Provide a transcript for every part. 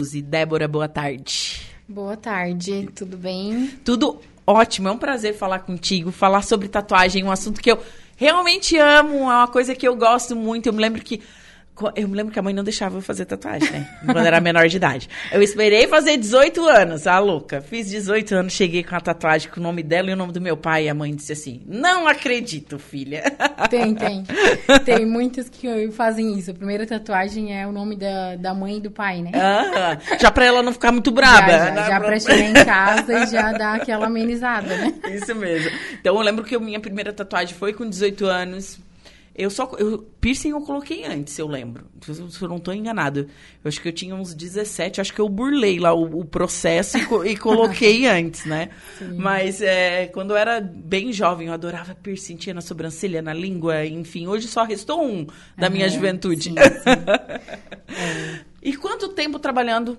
E Débora, boa tarde. Boa tarde, tudo bem? Tudo ótimo, é um prazer falar contigo, falar sobre tatuagem, um assunto que eu realmente amo, é uma coisa que eu gosto muito. Eu me lembro que eu me lembro que a mãe não deixava eu fazer tatuagem, né? Quando era menor de idade. Eu esperei fazer 18 anos, a louca. Fiz 18 anos, cheguei com a tatuagem com o nome dela e o nome do meu pai. E a mãe disse assim: Não acredito, filha. Tem, tem. Tem muitos que fazem isso. A primeira tatuagem é o nome da, da mãe e do pai, né? Ah, já pra ela não ficar muito braba. Já, já, né? já pra chegar em casa e já dar aquela amenizada, né? Isso mesmo. Então eu lembro que a minha primeira tatuagem foi com 18 anos eu só. Eu, piercing eu coloquei antes, eu lembro. Se eu não estou enganado. Eu acho que eu tinha uns 17, acho que eu burlei lá o, o processo e, e coloquei antes, né? Sim. Mas é, quando eu era bem jovem, eu adorava piercing, tinha na sobrancelha, na língua, enfim. Hoje só restou um da minha juventude. Sim, sim. é. E quanto tempo trabalhando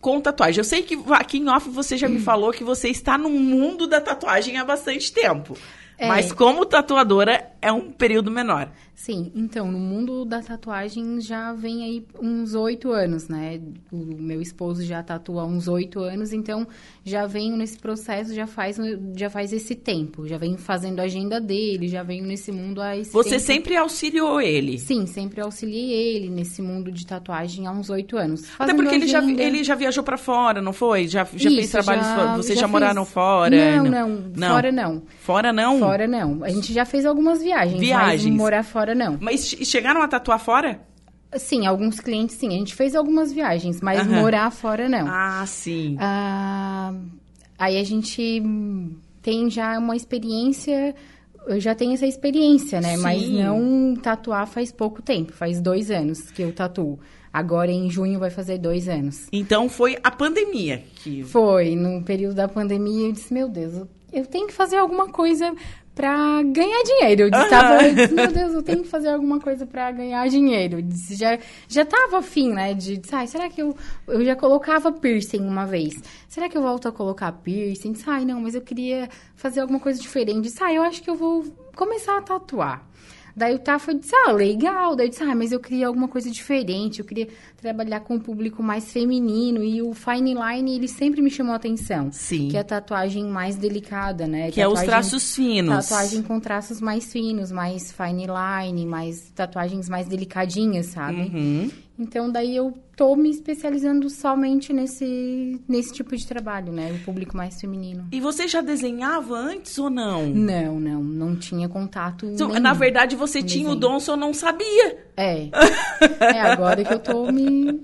com tatuagem? Eu sei que aqui em off você já me falou que você está no mundo da tatuagem há bastante tempo. É. Mas como tatuadora é um período menor. Sim, então, no mundo da tatuagem já vem aí uns oito anos, né? O meu esposo já tatua há uns oito anos, então já venho nesse processo, já faz, já faz esse tempo. Já venho fazendo a agenda dele, já venho nesse mundo há esse Você tempo. sempre auxiliou ele? Sim, sempre auxiliei ele nesse mundo de tatuagem há uns oito anos. Até porque ele já, ele já viajou para fora, não foi? Já, já Isso, fez trabalhos já, fora? Vocês já, já moraram fora? Não, não, não, fora não. Fora não? Fora não. A gente já fez algumas viagens, viagens. morar fora não. Mas chegaram a tatuar fora? Sim, alguns clientes sim. A gente fez algumas viagens, mas uhum. morar fora não. Ah, sim. Ah, aí a gente tem já uma experiência. Eu já tenho essa experiência, né? Sim. Mas não tatuar faz pouco tempo, faz dois anos que eu tatuo. Agora em junho vai fazer dois anos. Então foi a pandemia que. Foi, no período da pandemia eu disse, meu Deus, eu tenho que fazer alguma coisa para ganhar dinheiro. Eu disse, tava, eu disse, meu Deus, eu tenho que fazer alguma coisa para ganhar dinheiro. Disse, já, já tava afim, né? De, ai, será que eu... Eu já colocava piercing uma vez. Será que eu volto a colocar piercing? Disse, ai, não, mas eu queria fazer alguma coisa diferente. Ah, eu acho que eu vou começar a tatuar. Daí o Tafa disse, ah, legal. Daí eu disse, ah, mas eu queria alguma coisa diferente. Eu queria trabalhar com um público mais feminino. E o Fine Line, ele sempre me chamou a atenção. Sim. Que é a tatuagem mais delicada, né? Que tatuagem, é os traços finos. Tatuagem com traços mais finos, mais fine line, mais tatuagens mais delicadinhas, sabe? Uhum. Então, daí eu tô me especializando somente nesse, nesse tipo de trabalho, né? O público mais feminino. E você já desenhava antes ou não? Não, não. Não tinha contato então, Na verdade, você tinha desenho. o dom, só não sabia. É. é agora que eu tô me...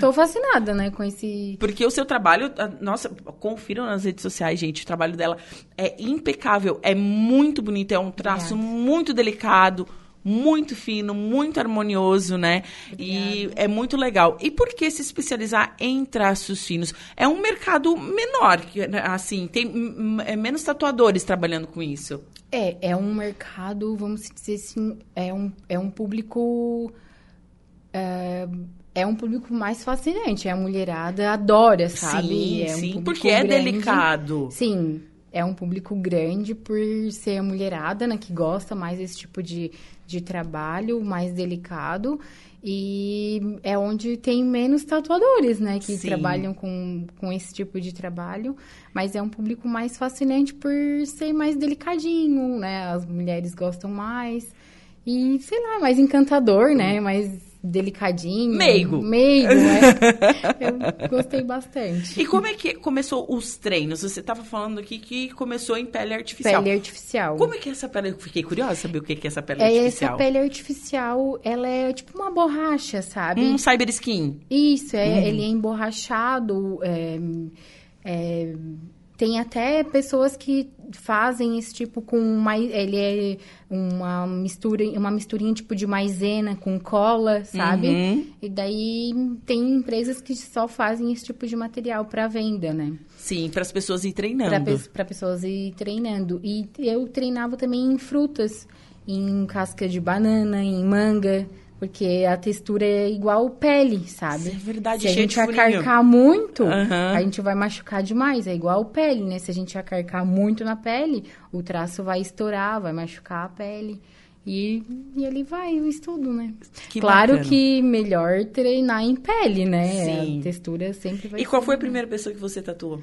Tô fascinada, né, com esse... Porque o seu trabalho, nossa, confiram nas redes sociais, gente, o trabalho dela é impecável, é muito bonito, é um traço Obrigada. muito delicado, muito fino, muito harmonioso, né? Obrigada. E é muito legal. E por que se especializar em traços finos? É um mercado menor, né, assim, tem é menos tatuadores trabalhando com isso. É, é um mercado, vamos dizer assim, é um, é um público. É, é um público mais fascinante. A mulherada adora, sabe? Sim, é um sim, porque é grande. delicado. Sim, é um público grande por ser a mulherada, né, que gosta mais desse tipo de, de trabalho, mais delicado. E é onde tem menos tatuadores, né, que Sim. trabalham com, com esse tipo de trabalho. Mas é um público mais fascinante por ser mais delicadinho, né? As mulheres gostam mais. E, sei lá, mais encantador, né? Mais delicadinho. Meigo. Meigo, né? Eu gostei bastante. E como é que começou os treinos? Você estava falando aqui que começou em pele artificial. Pele artificial. Como é que é essa pele? Eu fiquei curiosa saber o que é essa pele é, artificial. Essa pele artificial, ela é tipo uma borracha, sabe? Um cyber skin. Isso, é, hum. ele é emborrachado, é, é tem até pessoas que fazem esse tipo com mais ele é uma mistura uma misturinha tipo de maisena com cola sabe? Uhum. e daí tem empresas que só fazem esse tipo de material para venda né? Sim para as pessoas ir treinando. Para pessoas ir treinando. E eu treinava também em frutas em casca de banana em manga porque a textura é igual pele, sabe? é verdade, Se a gente acarcar muito, uhum. a gente vai machucar demais. É igual pele, né? Se a gente acarcar muito na pele, o traço vai estourar, vai machucar a pele. E, e ele vai, o estudo, né? Que claro bacana. que melhor treinar em pele, né? Sim. A textura sempre vai E qual foi a primeira pessoa que você tatuou?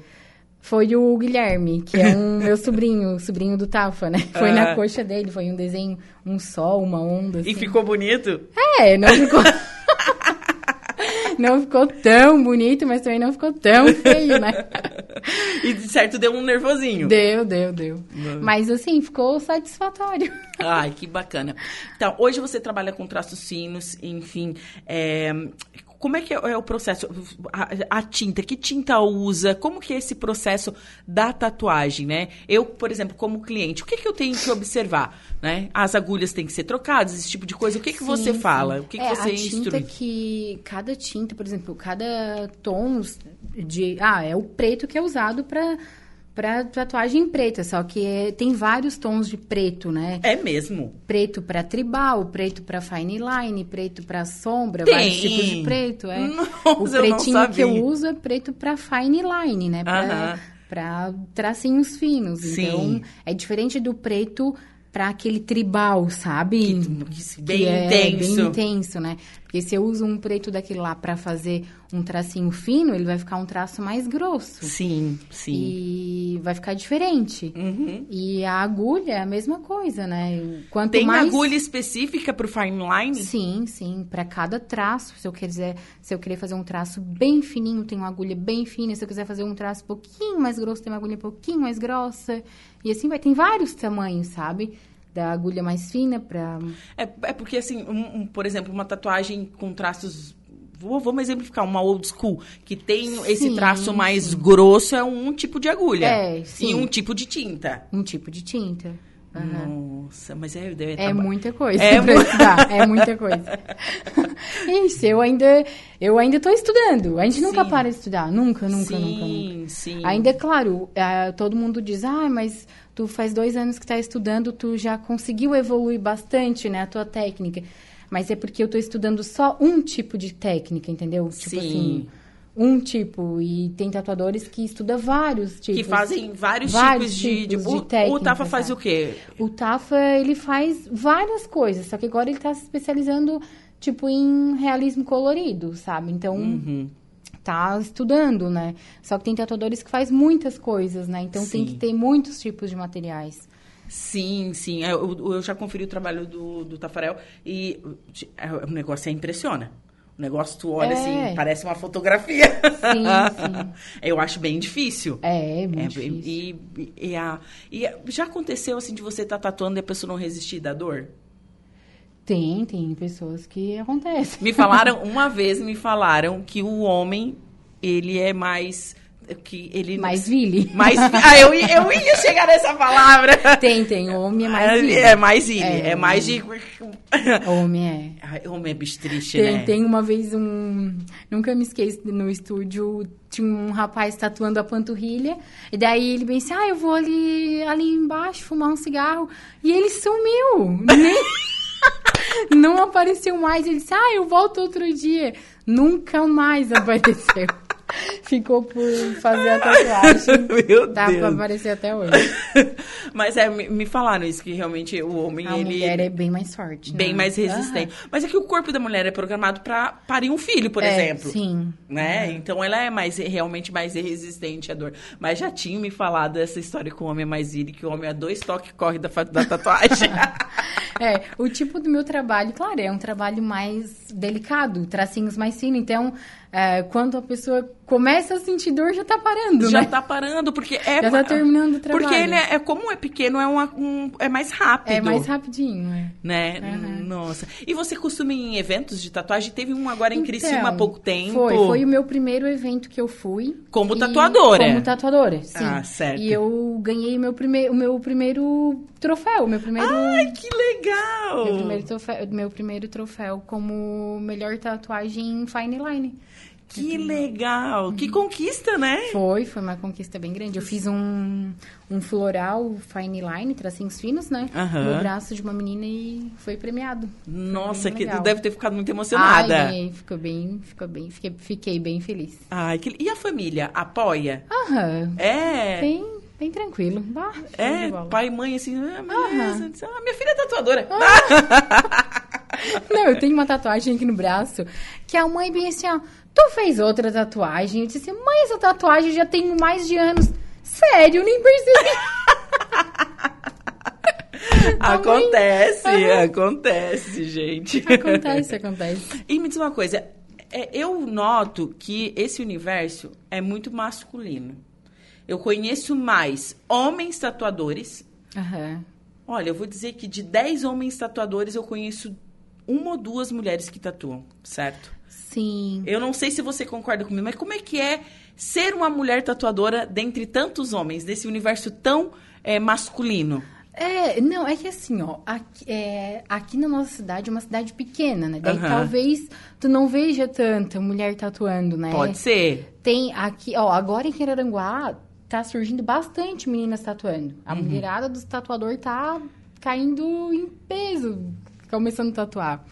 Foi o Guilherme, que é um meu sobrinho, sobrinho do Tafa, né? Foi Ah. na coxa dele, foi um desenho, um sol, uma onda. E assim. ficou bonito? É, não ficou. não ficou tão bonito, mas também não ficou tão feio, né? E de certo deu um nervosinho. Deu, deu, deu. Não. Mas assim, ficou satisfatório. Ai, que bacana. Então, hoje você trabalha com traços finos, enfim. é, como é que é, é o processo? A, a tinta, que tinta usa? Como que é esse processo da tatuagem, né? Eu, por exemplo, como cliente, o que, que eu tenho que observar? Né? As agulhas têm que ser trocadas, esse tipo de coisa. O que, que você Sim, fala? sim. O que, que é, você a tinta instrui? que cada tinta, por exemplo, cada tom de, ah, é o preto que é usado para para tatuagem preta, só que é- tem vários tons de preto, né? É mesmo. Preto para tribal, preto para fine line, preto para sombra, Tem. vários tipos de preto, é. Nossa, o eu pretinho que eu uso é preto para fine line, né? Para tracinhos finos. Sim. Então, é diferente do preto para aquele tribal, sabe? Que- bem que é intenso. bem intenso, né? Porque se eu uso um preto daquele lá para fazer um tracinho fino, ele vai ficar um traço mais grosso. Sim, sim. E vai ficar diferente. Uhum. E a agulha é a mesma coisa, né? Quanto Tem mais... agulha específica pro fine line? Sim, sim. Para cada traço, se eu quiser, se eu querer fazer um traço bem fininho, tem uma agulha bem fina. Se eu quiser fazer um traço um pouquinho mais grosso, tem uma agulha um pouquinho mais grossa. E assim vai. Tem vários tamanhos, sabe? Da agulha mais fina para É, é porque, assim, um- um, por exemplo, uma tatuagem com traços. Vou, vamos exemplificar, uma old school, que tem esse Sim, traço mais grosso, é um tipo de agulha. É, E sim. um tipo de tinta. um tipo de tinta. Aham. Nossa, mas é. É tá- muita coisa É mu- é muita coisa. Isso, eu ainda, eu ainda tô estudando. A gente nunca Sim. para de estudar, nunca, nunca, sim, nunca, nunca. Sim, Ainda, é claro, eh, todo mundo diz, ah, mas tu faz dois anos que tá estudando, tu já conseguiu evoluir bastante, né, a tua técnica. Mas é porque eu tô estudando só um tipo de técnica, entendeu? Tipo Sim. assim, um tipo. E tem tatuadores que estudam vários tipos. Que fazem vários, vários tipos de. tipos de, de o- o, técnica, Tafa faz sabe? o quê? O Tafa, ele faz várias coisas, só que agora ele tá se especializando, tipo, em realismo colorido, sabe? Então, Uhum. tá estudando, né? Só que tem tatuadores que faz muitas coisas, né? Então tem Sim. que ter muitos tipos de materiais. Sim, sim. É, Eu, eu já conferi o trabalho do, do Tafarel e é, o negócio é impressiona. O negócio, tu olha É. assim, parece uma fotografia. Sim, sim. Eu acho bem difícil. É, é É, muito difícil. e, e- a, e já aconteceu assim de você estar tatuando e a pessoa não resistir da dor? Tem, tem pessoas que acontece. Me falaram, uma vez me falaram que o homem, ele é mais. que ele Mais vile. mais ah, eu, ia- eu ia chegar nessa palavra. Tem, tem. Homem é mais vile. É mais ele, é, É. mais de. Homem é. Homem é bicho triste, Tem, né? tem uma vez um. Nunca me esqueço no estúdio. Tinha um rapaz tatuando a panturrilha. E daí ele pensou: ah, eu vou ali, ali embaixo fumar um cigarro. E ele sumiu. Nem. Não apareceu mais. Ele disse: ah, eu volto outro dia. Nunca mais apareceu. Ficou por fazer a tatuagem. Meu Tá pra Deus. aparecer até hoje. Mas é, me, me falaram isso, que realmente o homem, A ele mulher é bem mais forte. bem né? mais resistente. Mas é que o corpo da mulher é programado pra parir um filho, por É, exemplo. Sim. Né? Então ela é mais realmente mais resistente à dor. Mas já tinha me falado essa história que o homem é mais iri, que o homem a dois toques corre da, da tatuagem. É, o tipo do meu trabalho, claro, é um trabalho mais delicado, tracinhos mais finos. Então, é, quando a pessoa começa a sentir dor, já tá parando, já né? tá parando, porque é. Já tá terminando o trabalho. Porque né, é como é pequeno, é, uma, um, é mais rápido. É mais rapidinho, é. Né? Uhum. Nossa. E você costuma ir em eventos de tatuagem? Teve um agora em Criciúma há Então, pouco tempo. Foi, foi o meu primeiro evento que eu fui. Como E- tatuadora. Como tatuadora, sim. Ah, certo. E eu ganhei meu primeiro, o meu primeiro troféu, meu primeiro... Ai, que legal! Meu primeiro, troféu, meu primeiro troféu como melhor tatuagem em fine line. Que legal! Que conquista, né? Foi, foi uma conquista bem grande. Eu fiz um, um floral fine line, tracinhos finos, né? No braço de uma menina e foi premiado. Nossa, bem que legal. deve ter ficado muito Ai, emocionada. ganhei, ficou bem, ficou bem, fiquei, fiquei bem feliz. Ai, que... E a família? Apoia? Aham. É. Tem, Bem tranquilo. Bah, É, pai e mãe, assim, ah, beleza. Ah, minha filha é tatuadora. Não, eu tenho uma tatuagem aqui no braço que a mãe bem assim, ó, tu fez outra tatuagem? Eu disse assim, mãe, essa tatuagem já tem mais de anos. Sério, nem percebi. Mãe- acontece, acontece, gente. Acontece, acontece. E me diz uma coisa, é, eu noto que esse universo é muito masculino. Eu conheço mais homens tatuadores. Aham. Olha, eu vou dizer que de 10 homens tatuadores eu conheço uma ou duas mulheres que tatuam, certo? Sim. Eu não sei se você concorda comigo, mas como é que é ser uma mulher tatuadora dentre tantos homens, desse universo tão é, masculino? É, não, é que assim, ó, aqui, é, aqui na nossa cidade é uma cidade pequena, né? Daí Aham. talvez tu não veja tanta mulher tatuando, né? Pode ser. Tem aqui, ó, agora em Queraranguá tá surgindo bastante meninas tatuando. A Uhum. mulherada dos tatuador tá caindo em peso, começando a tatuar.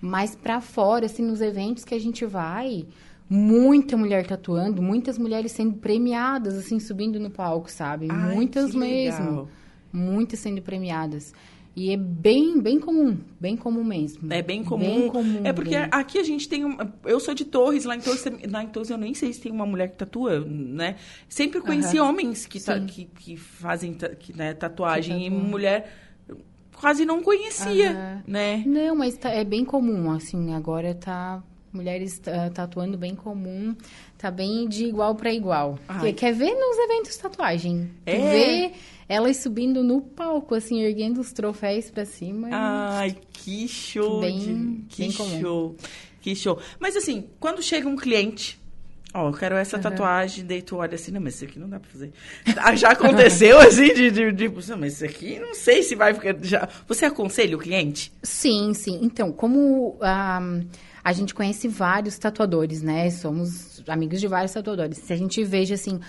Mas pra fora, assim, nos eventos que a gente vai, muita mulher tatuando, muitas mulheres sendo premiadas, assim, subindo no palco, sabe? Ai, muitas mesmo. legal. Muitas sendo premiadas. E é bem, bem comum, bem comum mesmo. É bem comum. Bem comum, é porque bem. aqui a gente tem. uma- eu sou de Torres, lá em Torres, lá em Torres eu nem sei se tem uma mulher que tatua, né? Sempre conheci homens que, ta- que, que fazem ta- que, né, tatuagem Que e mulher quase não conhecia, Aham. né? Não, mas tá- é bem comum, assim, agora tá mulheres tá, tatuando bem comum, tá bem de igual para igual. Ai. Quer, ver nos eventos tatuagem? Tu É? Vê elas subindo no palco, assim, erguendo os troféus pra cima. Ai, que show! Bem- de- que bem comum. show! Que show! Mas assim, quando chega um cliente. Ó, eu quero essa Aham. tatuagem, daí tu olha assim, não, mas isso aqui não dá pra fazer. Ah, Já aconteceu assim, de, de, de, não, mas isso aqui não sei se vai ficar. Já... Você aconselha o cliente? Sim, sim. Então, como ah, a gente conhece vários tatuadores, né? Somos amigos de vários tatuadores. Se a gente veja assim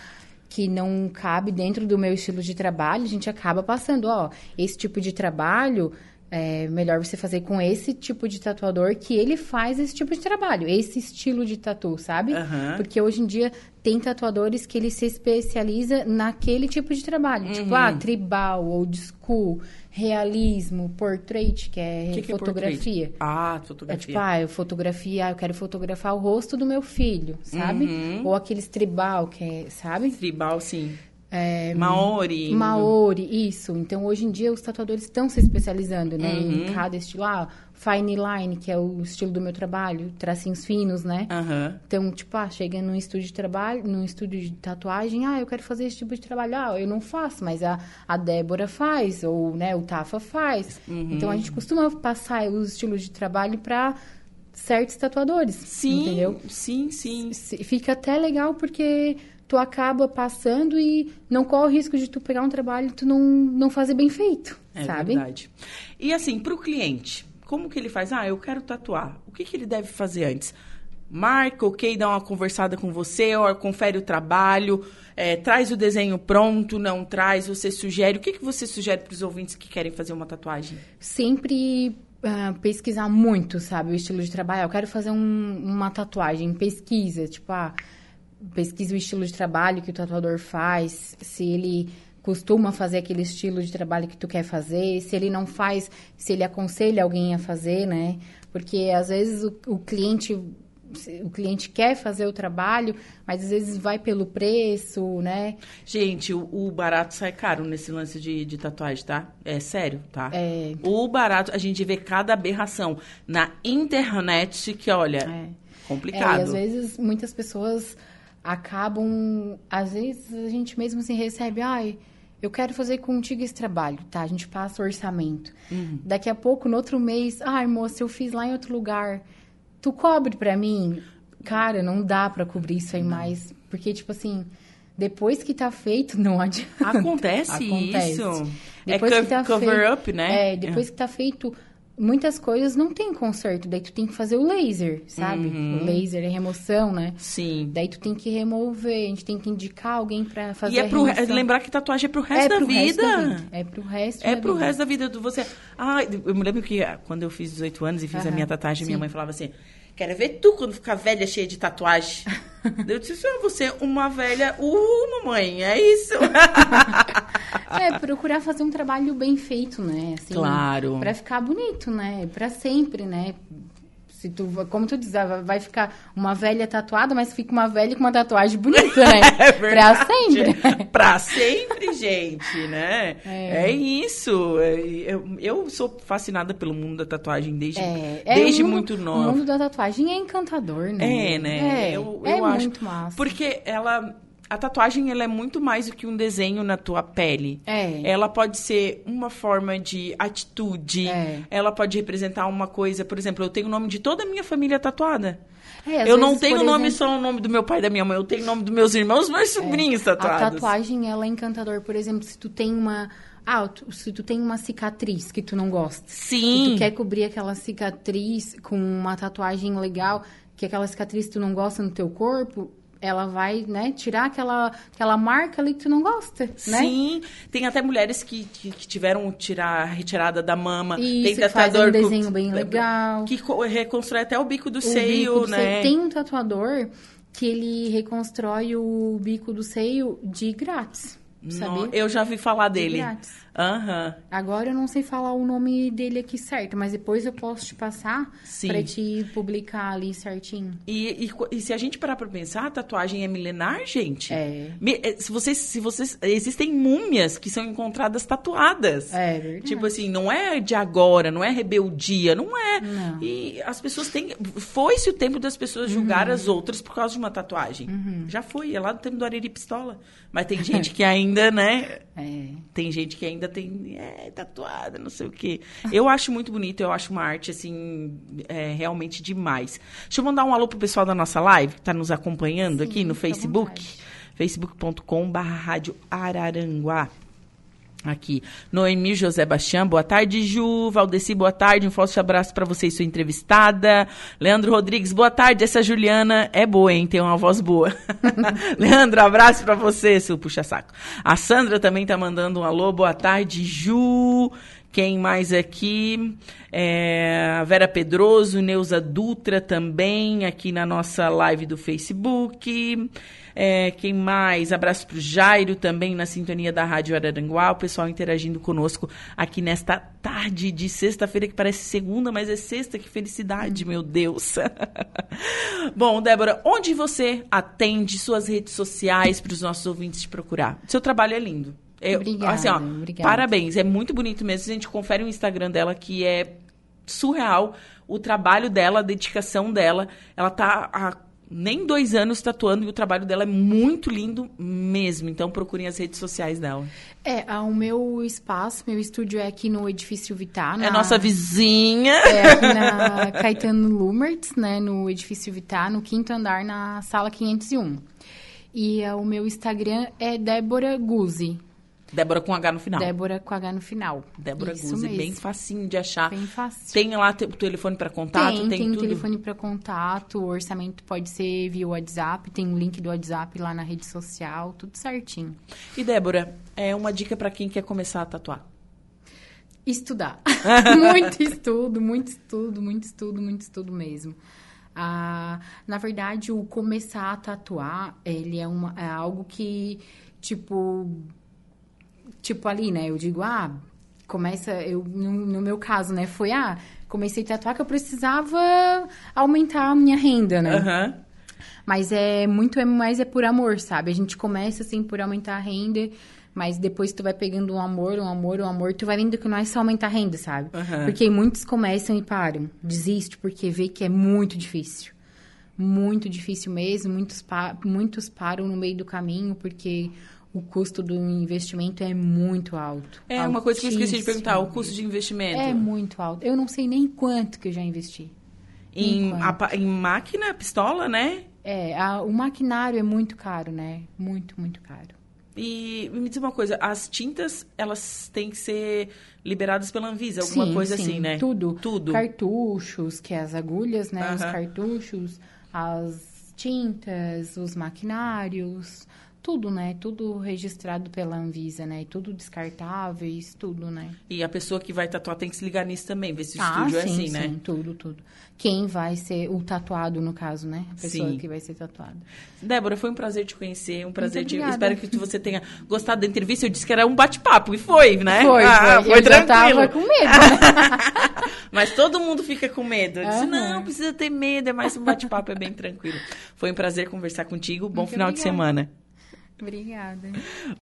que não cabe dentro do meu estilo de trabalho, a gente acaba passando, ó, esse tipo de trabalho é melhor você fazer com esse tipo de tatuador que ele faz esse tipo de trabalho, esse estilo de tatu, sabe? Aham. Porque hoje em dia tem tatuadores que ele se especializa naquele tipo de trabalho, tipo, ah, tribal, old school, realismo, portrait, que é que, que é fotografia. portrait? Ah, É fotografia. tipo, ah, eu fotografia, ah, eu quero fotografar o rosto do meu filho, sabe? Uhum. Ou aqueles tribal, que é, sabe? Tribal, sim. É, Maori. Maori, isso. Então, hoje em dia, os tatuadores estão se especializando, né? Uhum. Em cada estilo. Ah, fine line, que é o estilo do meu trabalho. Tracinhos finos, né? Aham. Então, tipo, ah, chega num estúdio de trabalho, num estúdio de tatuagem, ah, eu quero fazer esse tipo de trabalho. Ah, eu não faço, mas a, a Débora faz, ou, né, o Tafa faz. Uhum. Então, a gente costuma passar os estilos de trabalho para certos tatuadores, Sim, entendeu? sim, sim. Fica até legal porque tu acaba passando e não corre o risco de tu pegar um trabalho e tu não, não fazer bem feito, É sabe? verdade. E assim, pro cliente, como que ele faz? Ah, eu quero tatuar. O que, que ele deve fazer antes? Marca, ok, dá uma conversada com você, ou confere o trabalho, é, traz o desenho pronto, não traz, você sugere. O que, que você sugere para os ouvintes que querem fazer uma tatuagem? Sempre ah, pesquisar muito, sabe? O estilo de trabalho. Ah, Eu quero fazer um- uma tatuagem, pesquisa, tipo, ah, pesquisa o estilo de trabalho que o tatuador faz, se ele costuma fazer aquele estilo de trabalho que tu quer fazer, se ele não faz, se ele aconselha alguém a fazer, né? Porque às vezes o, o cliente o cliente quer fazer o trabalho, mas às vezes vai pelo preço, né? Gente, o, o barato sai caro nesse lance de, de tatuagem, tá? É sério, tá? É. O barato, a gente vê cada aberração na internet que, olha, É. complicado. É, e às vezes muitas pessoas acabam. Às vezes a gente mesmo assim recebe, ai, eu quero fazer contigo esse trabalho, tá? A gente passa o orçamento. Uhum. Daqui a pouco, no outro mês, ai, moça, eu fiz lá em outro lugar. Tu cobre pra mim? Cara, não dá pra cobrir isso aí mais. Porque, tipo assim, depois que tá feito, não adianta. Acontece, Acontece. isso. Depois é que tá cover feito- up, né? É, depois que tá feito, muitas coisas não tem conserto. Daí tu tem que fazer o laser, sabe? Uhum. O laser é remoção, né? Sim. Daí tu tem que remover, a gente tem que indicar alguém pra fazer E é a pro re- remoção. lembrar que tatuagem é pro é resto da pro vida. resto da vida. É pro resto É da pro vida. resto da vida do você. Ah, eu me lembro que quando eu fiz 18 anos e fiz a Aham, minha tatuagem, minha sim. mãe falava assim: Quero ver tu quando ficar velha, cheia de tatuagem. eu disse, ah, você é uma velha. Uh, mamãe, é isso. é, procurar fazer um trabalho bem feito, né? Assim, claro. Pra ficar bonito, né? Pra sempre, né? Se tu, como tu diz, vai ficar uma velha tatuada, mas fica uma velha com uma tatuagem bonita, né? é verdade. Pra sempre. pra sempre, gente, né? É, é isso. É, eu, eu sou fascinada pelo mundo da tatuagem desde, é, é desde mundo, muito nova. O mundo da tatuagem é encantador, né? É, né? É, eu, eu é acho. muito massa. Porque ela a tatuagem ela é muito mais do que um desenho na tua pele. É. Ela pode ser uma forma de atitude. É. Ela pode representar uma coisa, por exemplo, eu tenho o nome de toda a minha família tatuada. É, eu vezes, não tenho o nome exemplo... só o nome do meu pai e da minha mãe, eu tenho o nome dos meus irmãos, meus é. sobrinhos tatuados. A tatuagem ela é encantador, por exemplo, se tu tem uma ah, se tu tem uma cicatriz que tu não gosta. Sim. E tu quer cobrir aquela cicatriz com uma tatuagem legal, que aquela cicatriz tu não gosta no teu corpo, ela vai, né, tirar aquela, aquela marca ali que tu não gosta, né? Sim, tem até mulheres que, que, que tiveram tirar retirada da mama. Isso, tem tatuador um desenho bem legal. Que reconstrói até o bico do o seio, bico do né? Seio. Tem um tatuador que ele reconstrói o bico do seio de grátis. Sabia? eu já vi falar dele. Aham. Uhum. Agora eu não sei falar o nome dele aqui certo, mas depois eu posso te passar pra te publicar ali certinho. E, e, e, se a gente parar pra pensar, a tatuagem é milenar, gente? É. é. Se vocês, se vocês. Existem múmias que são encontradas tatuadas. É verdade. Tipo assim, não é de agora, não é rebeldia, não é. Não. E as pessoas têm. Foi-se o tempo das pessoas julgar uhum. as outras por causa de uma tatuagem. Uhum. Já foi, é lá do tempo do Ariri Pistola. Mas tem gente que ainda, né? É. Tem gente que ainda tem é, tatuada, não sei o quê. Eu acho muito bonito, eu acho uma arte, assim, é, realmente demais. Deixa eu mandar um alô pro pessoal da nossa live, que está nos acompanhando Sim, aqui no Facebook. facebook.com.br Rádio Araranguá aqui. Noemi José Bastião, boa tarde, Ju. Valdeci, boa tarde. Um forte abraço para você e sua entrevistada. Leandro Rodrigues, boa tarde. Essa Juliana é boa, hein? Tem uma voz boa. Leandro, abraço para você, seu puxa-saco. A Sandra também tá mandando um alô. Boa tarde, Ju. Quem mais aqui? É, Vera Pedroso, Neuza Dutra também, aqui na nossa live do Facebook. É, quem mais? Abraço pro Jairo também na sintonia da Rádio Araranguá, o pessoal interagindo conosco aqui nesta tarde de sexta-feira, que parece segunda, mas é sexta, que felicidade, meu Deus. Bom, Débora, onde você atende suas redes sociais para os nossos ouvintes te procurar? Seu trabalho é lindo. Eu, obrigada, assim, ó, obrigada. Parabéns, é muito bonito mesmo. A gente confere o Instagram dela que é surreal. O trabalho dela, a dedicação dela. Ela tá há nem dois anos tatuando e o trabalho dela é muito lindo mesmo. Então procurem as redes sociais dela. É, o meu espaço, meu estúdio é aqui no Edifício Vitar. Na... É nossa vizinha. É aqui na Caetano Lumertz, né? No Edifício Vitar, no quinto andar, na sala 501. E uh, o meu Instagram é Débora Guzzi. Débora com H no final. Débora com H no final. Débora Isso Guzzi, bem facinho de achar. Bem fácil. Tem lá o telefone para contato? Tem, tem, tem tudo? telefone para contato, o orçamento pode ser via WhatsApp, tem o um link do WhatsApp lá na rede social, tudo certinho. E Débora, é uma dica para quem quer começar a tatuar? Estudar. muito estudo, muito estudo, muito estudo, muito estudo mesmo. Ah, na verdade, o começar a tatuar, ele é, uma, é algo que, tipo, tipo ali, né? Eu digo, ah, começa, eu no, no, meu caso, né, foi ah, comecei a tatuar que eu precisava aumentar a minha renda, né? Uhum. Mas é muito é mais é por amor, sabe? A gente começa assim por aumentar a renda, mas depois tu vai pegando um amor, um amor, um amor, tu vai vendo que não é só aumentar a renda, sabe? Uhum. Porque muitos começam e param, desiste porque vê que é muito difícil. Muito difícil mesmo, muitos, pa muitos param no meio do caminho porque o custo do investimento é muito alto. É uma coisa que eu esqueci de perguntar, o custo de investimento. É muito alto. Eu não sei nem quanto que eu já investi. Em, a, em máquina, pistola, né? É, a, o maquinário é muito caro, né? Muito, muito caro. E me diz uma coisa, as tintas, elas têm que ser liberadas pela Anvisa, alguma sim, coisa sim, assim, né? Tudo. Tudo. Cartuchos, que é as agulhas, né? Uh -huh. Os cartuchos, as tintas, os maquinários, tudo, né? Tudo registrado pela Anvisa, né? Tudo descartáveis, tudo, né? E a pessoa que vai tatuar tem que se ligar nisso também, ver se o ah, estúdio sim, é assim, sim, né? tudo, tudo. Quem vai ser o tatuado, no caso, né? A pessoa Sim. que vai ser tatuada. Débora, foi um prazer te conhecer, um prazer te... Espero que você tenha gostado da entrevista. Eu disse que era um bate-papo, e foi, né? Foi, Ah, foi. Eu já tranquilo. tava com medo, né? Mas todo mundo fica com medo. Eu disse, Aham. não, precisa ter medo, é mais um bate-papo, é bem tranquilo. Foi um prazer conversar contigo. Bom Muito final de obrigada. semana. Obrigada.